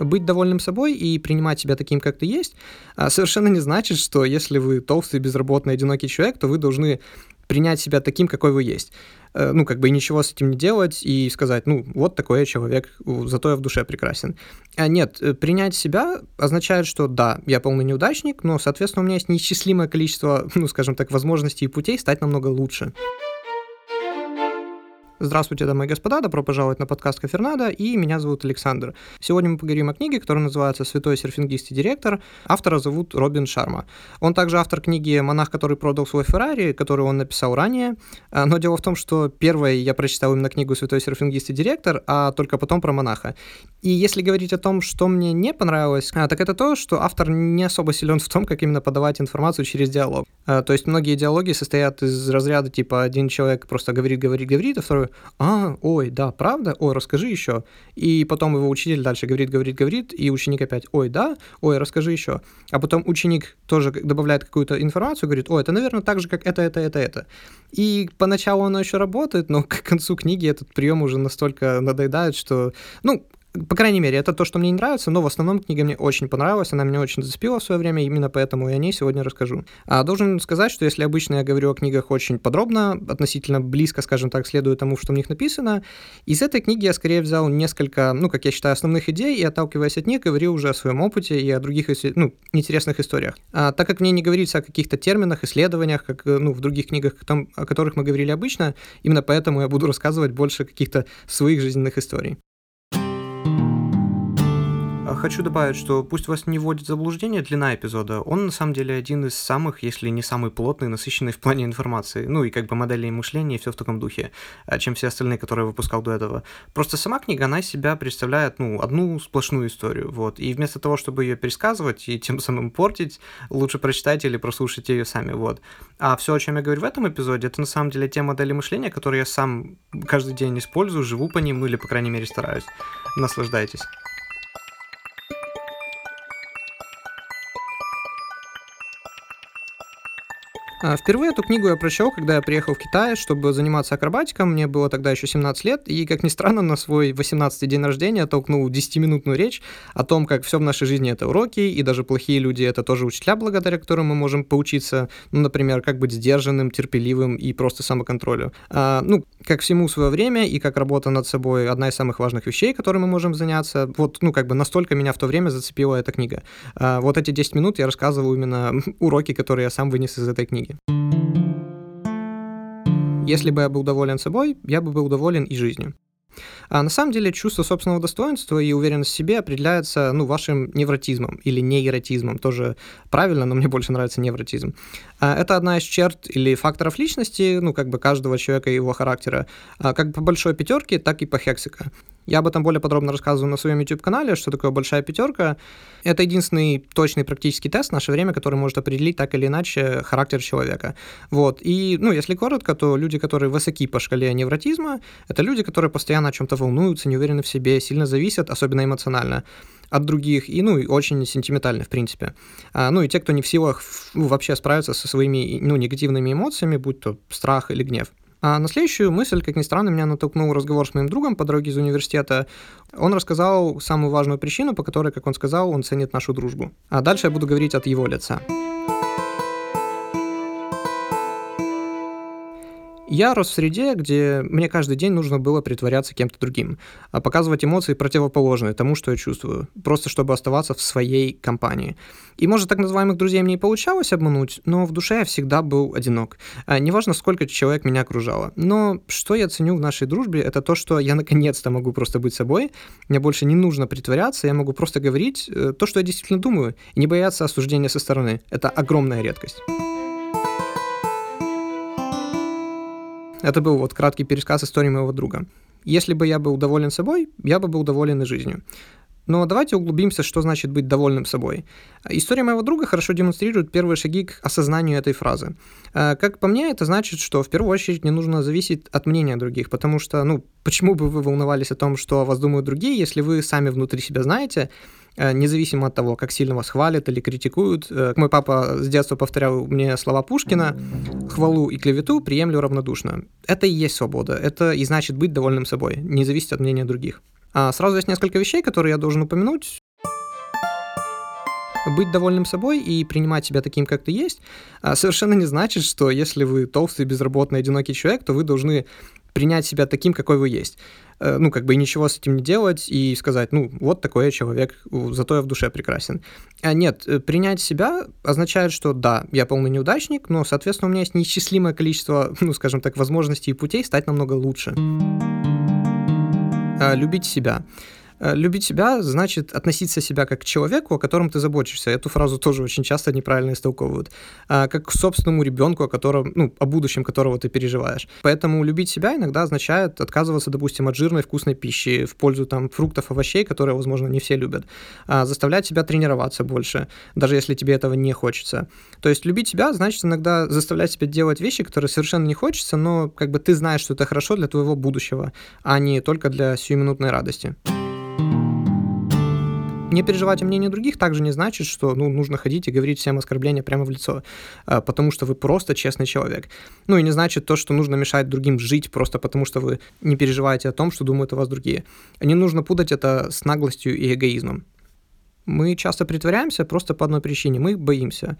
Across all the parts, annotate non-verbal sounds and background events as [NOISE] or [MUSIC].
Быть довольным собой и принимать себя таким, как ты есть, а, совершенно не значит, что если вы толстый, безработный, одинокий человек, то вы должны принять себя таким, какой вы есть. Э, ну, как бы и ничего с этим не делать и сказать, ну, вот такой я человек, зато я в душе прекрасен. А нет, э, принять себя означает, что да, я полный неудачник, но, соответственно, у меня есть неисчислимое количество, ну, скажем так, возможностей и путей стать намного лучше. Здравствуйте, дамы и господа, добро пожаловать на подкаст Кафернада, и меня зовут Александр. Сегодня мы поговорим о книге, которая называется «Святой серфингист и директор». Автора зовут Робин Шарма. Он также автор книги «Монах, который продал свой Феррари», которую он написал ранее. А, но дело в том, что первой я прочитал именно книгу «Святой серфингист и директор», а только потом про монаха. И если говорить о том, что мне не понравилось, а, так это то, что автор не особо силен в том, как именно подавать информацию через диалог. А, то есть многие диалоги состоят из разряда типа один человек просто говорит, говорит, говорит, а второй а, ой, да, правда, ой, расскажи еще. И потом его учитель дальше говорит, говорит, говорит, и ученик опять, ой, да, ой, расскажи еще. А потом ученик тоже добавляет какую-то информацию, говорит, ой, это, наверное, так же, как это, это, это, это. И поначалу оно еще работает, но [LAUGHS] к концу книги этот прием уже настолько надоедает, что, ну, по крайней мере, это то, что мне не нравится, но в основном книга мне очень понравилась, она меня очень зацепила в свое время, именно поэтому я о ней сегодня расскажу. А должен сказать, что если обычно я говорю о книгах очень подробно, относительно близко, скажем так, следую тому, что в них написано, из этой книги я скорее взял несколько, ну, как я считаю, основных идей, и отталкиваясь от них, говорил уже о своем опыте и о других, ну, интересных историях. А, так как мне не говорится о каких-то терминах, исследованиях, как, ну, в других книгах, о которых мы говорили обычно, именно поэтому я буду рассказывать больше каких-то своих жизненных историй. Хочу добавить, что пусть вас не вводит заблуждение длина эпизода, он на самом деле один из самых, если не самый плотный, насыщенный в плане информации, ну и как бы моделей мышления и все в таком духе, а, чем все остальные, которые я выпускал до этого. Просто сама книга, она из себя представляет, ну, одну сплошную историю, вот, и вместо того, чтобы ее пересказывать и тем самым портить, лучше прочитайте или прослушайте ее сами, вот. А все, о чем я говорю в этом эпизоде, это на самом деле те модели мышления, которые я сам каждый день использую, живу по ним, ну или, по крайней мере, стараюсь. Наслаждайтесь. Впервые эту книгу я прочел, когда я приехал в Китай, чтобы заниматься акробатиком. Мне было тогда еще 17 лет, и, как ни странно, на свой 18-й день рождения толкнул 10-минутную речь о том, как все в нашей жизни это уроки, и даже плохие люди это тоже учителя, благодаря которым мы можем поучиться, ну, например, как быть сдержанным, терпеливым и просто самоконтролю. А, ну, как всему свое время, и как работа над собой одна из самых важных вещей, которой мы можем заняться. Вот, ну, как бы настолько меня в то время зацепила эта книга. А, вот эти 10 минут я рассказываю именно [LAUGHS] уроки, которые я сам вынес из этой книги книги. Если бы я был доволен собой, я бы был доволен и жизнью. А на самом деле чувство собственного достоинства и уверенность в себе определяется ну, вашим невротизмом или нейротизмом. Тоже правильно, но мне больше нравится невротизм. А это одна из черт или факторов личности, ну, как бы каждого человека и его характера, а как по большой пятерке, так и по хексика. Я об этом более подробно рассказываю на своем YouTube-канале, что такое большая пятерка. Это единственный точный практический тест в наше время, который может определить так или иначе характер человека. Вот. И, ну, если коротко, то люди, которые высоки по шкале невротизма, это люди, которые постоянно о чем-то волнуются, не уверены в себе, сильно зависят, особенно эмоционально от других, и, ну, и очень сентиментальны, в принципе. А, ну, и те, кто не в силах вообще справиться со своими, ну, негативными эмоциями, будь то страх или гнев. А на следующую мысль, как ни странно, меня натолкнул разговор с моим другом по дороге из университета. Он рассказал самую важную причину, по которой, как он сказал, он ценит нашу дружбу. А дальше я буду говорить от его лица. Я рос в среде, где мне каждый день нужно было притворяться кем-то другим, а показывать эмоции противоположные тому, что я чувствую, просто чтобы оставаться в своей компании. И, может, так называемых друзей мне и получалось обмануть, но в душе я всегда был одинок. А, неважно, сколько человек меня окружало. Но что я ценю в нашей дружбе, это то, что я наконец-то могу просто быть собой, мне больше не нужно притворяться, я могу просто говорить э, то, что я действительно думаю, и не бояться осуждения со стороны. Это огромная редкость. Это был вот краткий пересказ истории моего друга. Если бы я был доволен собой, я бы был доволен и жизнью. Но давайте углубимся, что значит быть довольным собой. История моего друга хорошо демонстрирует первые шаги к осознанию этой фразы. А, как по мне, это значит, что в первую очередь не нужно зависеть от мнения других, потому что, ну, почему бы вы волновались о том, что о вас думают другие, если вы сами внутри себя знаете, а, независимо от того, как сильно вас хвалят или критикуют. Э, мой папа с детства повторял мне слова Пушкина «Хвалу и клевету приемлю равнодушно». Это и есть свобода, это и значит быть довольным собой, не зависеть от мнения других. А сразу есть несколько вещей, которые я должен упомянуть. Быть довольным собой и принимать себя таким, как ты есть, а, совершенно не значит, что если вы толстый, безработный, одинокий человек, то вы должны принять себя таким, какой вы есть. Э, ну, как бы и ничего с этим не делать и сказать, ну, вот такой я человек, зато я в душе прекрасен. А нет, э, принять себя означает, что да, я полный неудачник, но, соответственно, у меня есть неисчислимое количество, ну, скажем так, возможностей и путей стать намного лучше. А, любить себя. Э, любить себя значит относиться себя как к человеку, о котором ты заботишься. Эту фразу тоже очень часто неправильно истолковывают. А, как к собственному ребенку, о котором, ну, о будущем которого ты переживаешь. Поэтому любить себя иногда означает отказываться, допустим, от жирной вкусной пищи в пользу там фруктов, овощей, которые, возможно, не все любят. А, заставлять себя тренироваться больше, даже если тебе этого не хочется. То есть любить себя значит иногда заставлять себя делать вещи, которые совершенно не хочется, но как бы ты знаешь, что это хорошо для твоего будущего, а не только для сиюминутной радости. Не переживать о мнении других также не значит, что ну, нужно ходить и говорить всем оскорбления прямо в лицо, а, потому что вы просто честный человек. Ну и не значит то, что нужно мешать другим жить просто потому, что вы не переживаете о том, что думают о вас другие. Не нужно путать это с наглостью и эгоизмом. Мы часто притворяемся просто по одной причине. Мы боимся.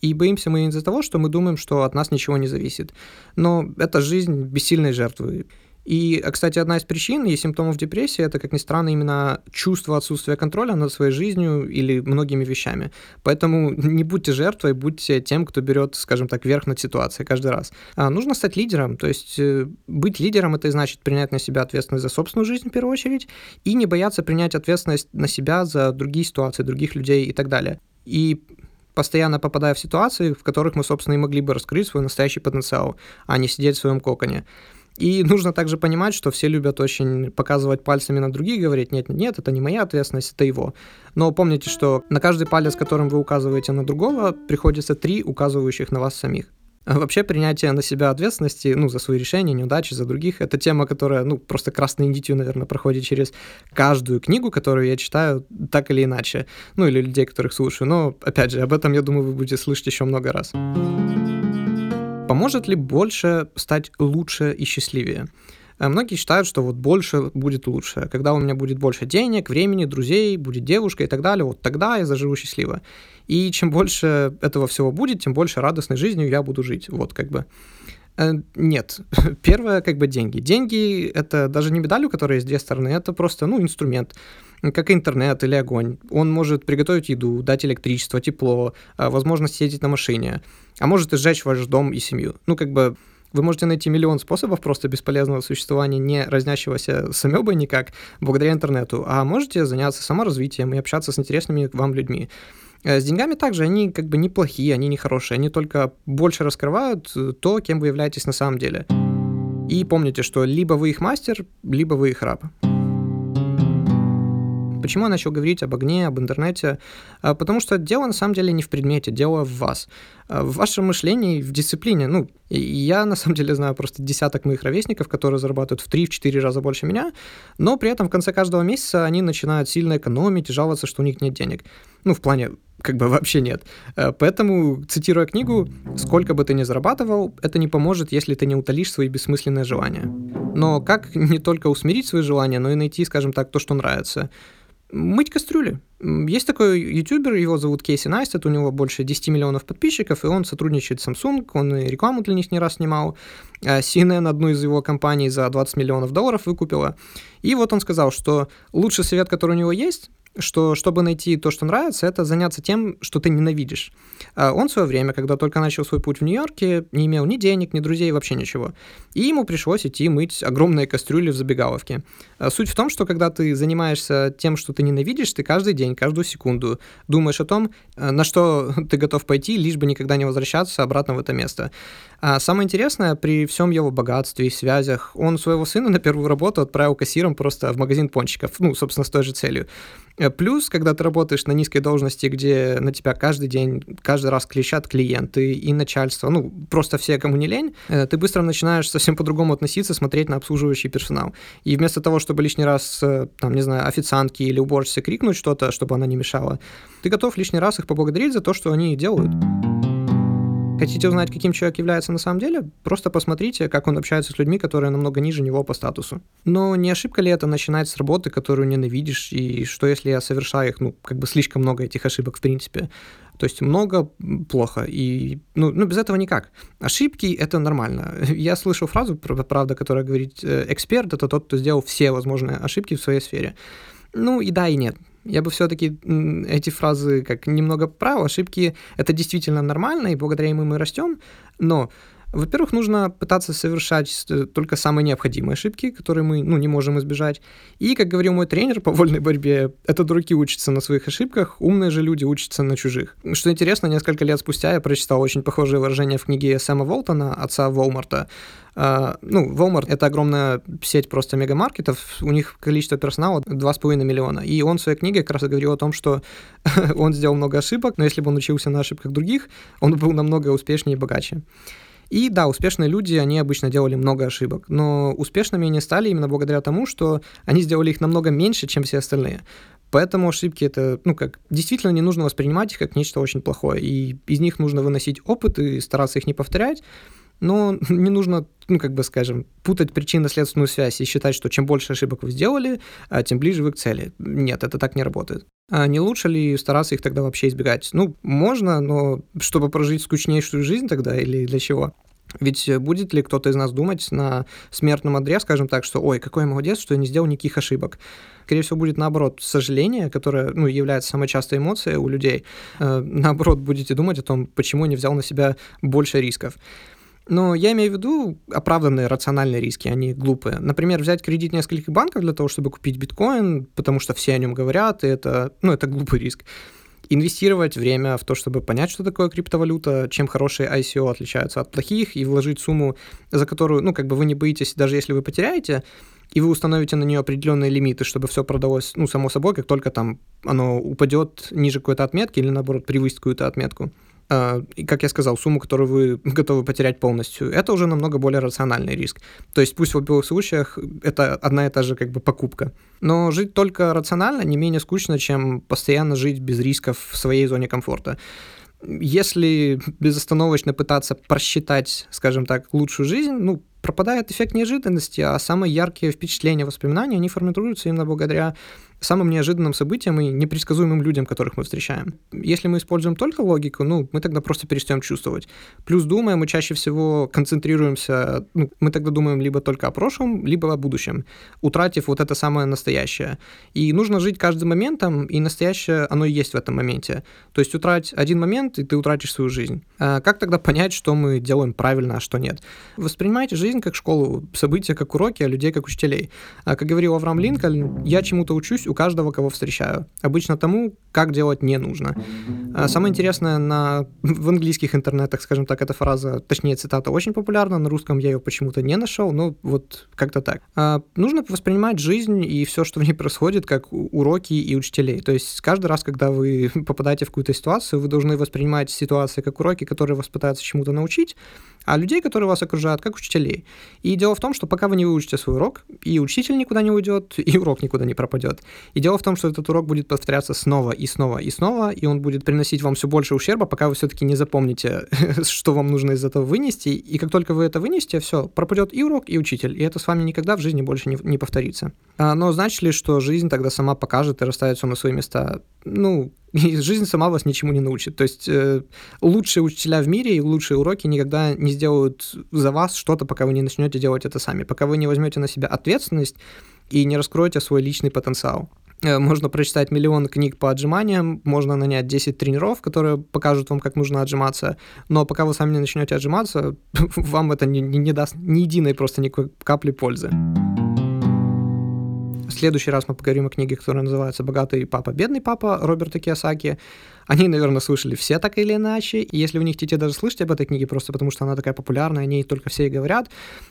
И боимся мы из-за того, что мы думаем, что от нас ничего не зависит. Но это жизнь бессильной жертвы. И, кстати, одна из причин и симптомов депрессии это, как ни странно, именно чувство отсутствия контроля над своей жизнью или многими вещами. Поэтому не будьте жертвой, будьте тем, кто берет, скажем так, верх над ситуацией каждый раз. А нужно стать лидером, то есть э, быть лидером это значит принять на себя ответственность за собственную жизнь в первую очередь и не бояться принять ответственность на себя за другие ситуации, других людей и так далее. И постоянно попадая в ситуации, в которых мы, собственно, и могли бы раскрыть свой настоящий потенциал, а не сидеть в своем коконе. И нужно также понимать, что все любят очень показывать пальцами на других, говорить, нет, нет, это не моя ответственность, это его. Но помните, что на каждый палец, которым вы указываете на другого, приходится три указывающих на вас самих. А вообще принятие на себя ответственности, ну, за свои решения, неудачи, за других, это тема, которая, ну, просто красной нитью, наверное, проходит через каждую книгу, которую я читаю, так или иначе. Ну, или людей, которых слушаю. Но, опять же, об этом, я думаю, вы будете слышать еще много раз. Поможет ли больше стать лучше и счастливее? Э, многие считают, что вот больше будет лучше. Когда у меня будет больше денег, времени, друзей, будет девушка и так далее, вот тогда я заживу счастливо. И чем больше этого всего будет, тем больше радостной жизнью я буду жить. Вот как бы. Э, нет. [LAUGHS] Первое, как бы деньги. Деньги — это даже не медаль, у которой есть две стороны, это просто, ну, инструмент как интернет или огонь. Он может приготовить еду, дать электричество, тепло, а, возможность ездить на машине, а может и сжечь ваш дом и семью. Ну, как бы вы можете найти миллион способов просто бесполезного существования, не разнящегося с амебой никак, благодаря интернету, а можете заняться саморазвитием и общаться с интересными вам людьми. Э, с деньгами также они как бы неплохие, они не хорошие, они только больше раскрывают э, то, кем вы являетесь на самом деле. И помните, что либо вы их мастер, либо вы их раб. Почему я начал говорить об огне, об интернете? А, потому что дело на самом деле не в предмете, дело в вас. А, в вашем мышлении, в дисциплине. Ну, я на самом деле знаю просто десяток моих ровесников, которые зарабатывают в 3-4 раза больше меня, но при этом в конце каждого месяца они начинают сильно экономить и жаловаться, что у них нет денег. Ну, в плане как бы вообще нет. А, поэтому, цитируя книгу, «Сколько бы ты ни зарабатывал, это не поможет, если ты не утолишь свои бессмысленные желания». Но как не только усмирить свои желания, но и найти, скажем так, то, что нравится – мыть кастрюли. Есть такой ютубер, его зовут Кейси Найстед, у него больше 10 миллионов подписчиков, и он сотрудничает с Samsung, он и рекламу для них не раз снимал. А CNN одну из его компаний за 20 миллионов долларов выкупила. И вот он сказал, что лучший совет, который у него есть, что чтобы найти то, что нравится, это заняться тем, что ты ненавидишь. А он в свое время, когда только начал свой путь в Нью-Йорке, не имел ни денег, ни друзей, вообще ничего. И ему пришлось идти мыть огромные кастрюли в забегаловке. А суть в том, что когда ты занимаешься тем, что ты ненавидишь, ты каждый день, каждую секунду думаешь о том, э, на что [LAUGHS] ты готов пойти, лишь бы никогда не возвращаться обратно в это место. А самое интересное, при всем его богатстве и связях, он своего сына на первую работу отправил кассиром просто в магазин пончиков, ну, собственно, с той же целью. Э, плюс, когда ты работаешь на низкой должности, где на тебя каждый день, каждый раз клещат клиенты и начальство, ну, просто все, кому не лень, э, ты быстро начинаешь совсем по-другому относиться, смотреть на обслуживающий персонал. И вместо того, чтобы лишний раз, э, там, не знаю, официантки или уборщице крикнуть что-то, чтобы она не мешала, ты готов лишний раз их поблагодарить за то, что они делают. Хотите узнать, каким человек является на самом деле? Просто посмотрите, как он общается с людьми, которые намного ниже него по статусу. Но не ошибка ли это начинать с работы, которую ненавидишь, и что если я совершаю их, ну, как бы слишком много этих ошибок в принципе? То есть много плохо, и ну, ну без этого никак. Ошибки — это нормально. [LAUGHS] Я слышал фразу, правда, которая говорит, э, эксперт — это тот, кто сделал все возможные ошибки в своей сфере. Ну и да, и нет. Я бы все-таки эти фразы как немного прав. Ошибки — это действительно нормально, и благодаря им мы растем, но во-первых, нужно пытаться совершать э, только самые необходимые ошибки, которые мы ну, не можем избежать. И, как говорил мой тренер по вольной борьбе, это дураки учатся на своих ошибках, умные же люди учатся на чужих. Что интересно, несколько лет спустя я прочитал очень похожее выражение в книге Сэма Волтона, отца Волмарта. Uh, ну, Walmart — это огромная сеть просто мегамаркетов, у них количество персонала 2,5 миллиона. И он в своей книге как раз говорил о том, что [LAUGHS] он сделал много ошибок, но если бы он учился на ошибках других, он был намного успешнее и богаче. И да, успешные люди, они обычно делали много ошибок, но успешными они стали именно благодаря тому, что они сделали их намного меньше, чем все остальные. Поэтому ошибки это, ну как, действительно не нужно воспринимать их как нечто очень плохое, и из них нужно выносить опыт и стараться их не повторять, но [LAUGHS] не нужно, ну, как бы скажем, путать причинно-следственную связь и считать, что чем больше ошибок вы сделали, а, тем ближе вы к цели. Нет, это так не работает. А не лучше ли стараться их тогда вообще избегать? Ну, можно, но чтобы прожить скучнейшую жизнь тогда или для чего? Ведь будет ли кто-то из нас думать на смертном одре, скажем так, что «Ой, какой я молодец, что я не сделал никаких ошибок». Скорее всего, будет наоборот сожаление, которое ну, является самой частой эмоцией у людей. Э, наоборот, будете думать о том, почему я не взял на себя больше рисков. Но я имею в виду оправданные рациональные риски, они глупые. Например, взять кредит нескольких банков для того, чтобы купить биткоин, потому что все о нем говорят, и это, ну, это глупый риск. Инвестировать время в то, чтобы понять, что такое криптовалюта, чем хорошие ICO отличаются от плохих, и вложить сумму, за которую, ну, как бы вы не боитесь, даже если вы потеряете, и вы установите на нее определенные лимиты, чтобы все продалось, ну, само собой, как только там оно упадет ниже какой-то отметки или, наоборот, превысит какую-то отметку. А, и, как я сказал, сумму, которую вы [LAUGHS] готовы потерять полностью, это уже намного более рациональный риск. То есть пусть в обоих случаях это одна и та же как бы покупка. Но жить только рационально не менее скучно, чем постоянно жить без рисков в своей зоне комфорта. Если безостановочно пытаться просчитать, скажем так, лучшую жизнь, ну, пропадает эффект неожиданности, а самые яркие впечатления, воспоминания, они формируются именно благодаря самым неожиданным событиям и непредсказуемым людям, которых мы встречаем. Если мы используем только логику, ну, мы тогда просто перестаем чувствовать. Плюс думая, мы чаще всего концентрируемся, ну, мы тогда думаем либо только о прошлом, либо о будущем, утратив вот это самое настоящее. И нужно жить каждым моментом, и настоящее, оно и есть в этом моменте. То есть утрать один момент, и ты утратишь свою жизнь. А как тогда понять, что мы делаем правильно, а что нет? Воспринимайте жизнь как школу, события как уроки, а людей как учителей. А как говорил Авраам Линкольн, я чему-то учусь, у каждого, кого встречаю. Обычно тому, как делать не нужно. А самое интересное, на, [LAUGHS] в английских интернетах, скажем так, эта фраза, точнее цитата, очень популярна, на русском я ее почему-то не нашел, ну вот как-то так. А нужно воспринимать жизнь и все, что в ней происходит, как уроки и учителей. То есть каждый раз, когда вы [LAUGHS] попадаете в какую-то ситуацию, вы должны воспринимать ситуации как уроки, которые вас пытаются чему-то научить, а людей, которые вас окружают, как учителей. И дело в том, что пока вы не выучите свой урок, и учитель никуда не уйдет, [LAUGHS] и урок никуда не пропадет. И дело в том, что этот урок будет повторяться снова и снова и снова, и он будет приносить вам все больше ущерба, пока вы все-таки не запомните, [LAUGHS] что вам нужно из этого вынести. И как только вы это вынесете, все, пропадет и урок, и учитель. И это с вами никогда в жизни больше не, не повторится. А, но значит ли, что жизнь тогда сама покажет и расставит все на свои места? Ну, [LAUGHS] и жизнь сама вас ничему не научит. То есть э, лучшие учителя в мире и лучшие уроки никогда не сделают за вас что-то, пока вы не начнете делать это сами, пока вы не возьмете на себя ответственность и не раскроете свой личный потенциал. Э, можно прочитать миллион книг по отжиманиям, можно нанять 10 тренеров, которые покажут вам, как нужно отжиматься, но пока вы сами не начнете отжиматься, [LAUGHS] вам это не, не, не даст ни единой просто никакой капли пользы. В следующий раз мы поговорим о книге, которая называется «Богатый папа, бедный папа» Роберта Киосаки. Они, наверное, слышали все так или иначе. И если вы не хотите даже слышать об этой книге, просто потому что она такая популярная, о ней только все и говорят,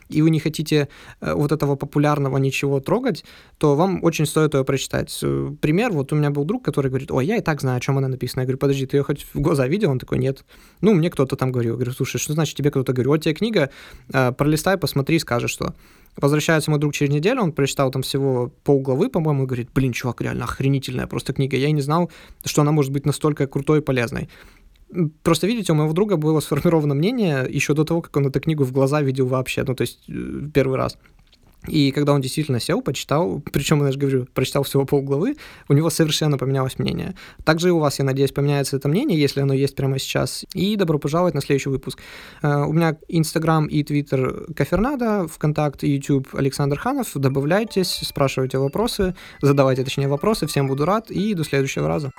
и вы не хотите э, вот этого популярного ничего трогать, то вам очень стоит ее прочитать. Э, пример, вот у меня был друг, который говорит, ой, я и так знаю, о чем она написана. Я говорю, подожди, ты ее хоть в глаза видел? Он такой, нет. Ну, мне кто-то там говорил. Я говорю, слушай, что значит тебе кто-то говорил? Вот тебе книга, э, пролистай, посмотри, скажешь что. Возвращается мой друг через неделю, он прочитал там всего полглавы, по-моему, и говорит, блин, чувак, реально охренительная просто книга. Я и не знал, что она может быть настолько крутой и полезной. Просто, видите, у моего друга было сформировано мнение еще до того, как он эту книгу в глаза видел вообще, ну, то есть э, первый раз. И когда он действительно сел, почитал, причем, я же говорю, прочитал всего полглавы, у него совершенно поменялось мнение. Также и у вас, я надеюсь, поменяется это мнение, если оно есть прямо сейчас. И добро пожаловать на следующий выпуск. Э, у меня Инстаграм и Твиттер Кафернада, ВКонтакт и YouTube Александр Ханов. Добавляйтесь, спрашивайте вопросы, задавайте, точнее, вопросы. Всем буду рад и до следующего раза.